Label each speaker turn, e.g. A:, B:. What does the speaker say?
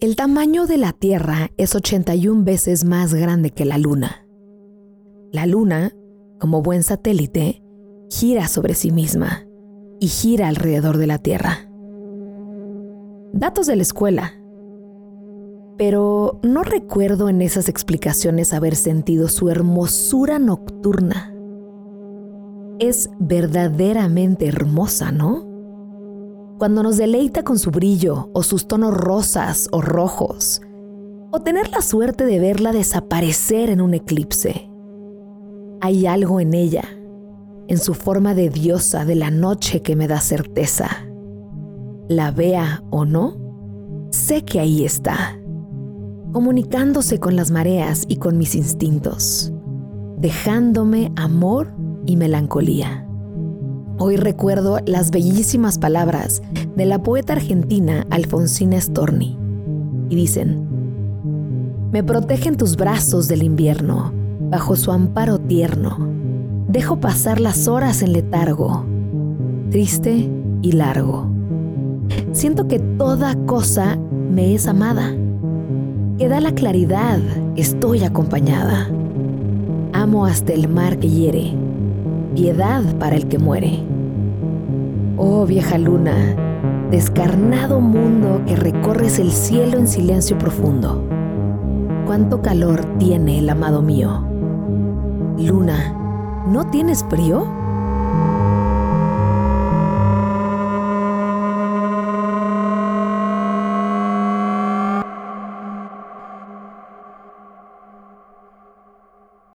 A: El tamaño de la Tierra es 81 veces más grande que la Luna. La Luna, como buen satélite, gira sobre sí misma y gira alrededor de la Tierra. Datos de la escuela. Pero no recuerdo en esas explicaciones haber sentido su hermosura nocturna. Es verdaderamente hermosa, ¿no? Cuando nos deleita con su brillo o sus tonos rosas o rojos, o tener la suerte de verla desaparecer en un eclipse. Hay algo en ella, en su forma de diosa de la noche que me da certeza. La vea o no, sé que ahí está comunicándose con las mareas y con mis instintos, dejándome amor y melancolía. Hoy recuerdo las bellísimas palabras de la poeta argentina Alfonsina Storni y dicen, Me protegen tus brazos del invierno, bajo su amparo tierno. Dejo pasar las horas en letargo, triste y largo. Siento que toda cosa me es amada que da la claridad, estoy acompañada. Amo hasta el mar que hiere, piedad para el que muere. Oh vieja luna, descarnado mundo que recorres el cielo en silencio profundo. Cuánto calor tiene el amado mío. Luna, ¿no tienes frío?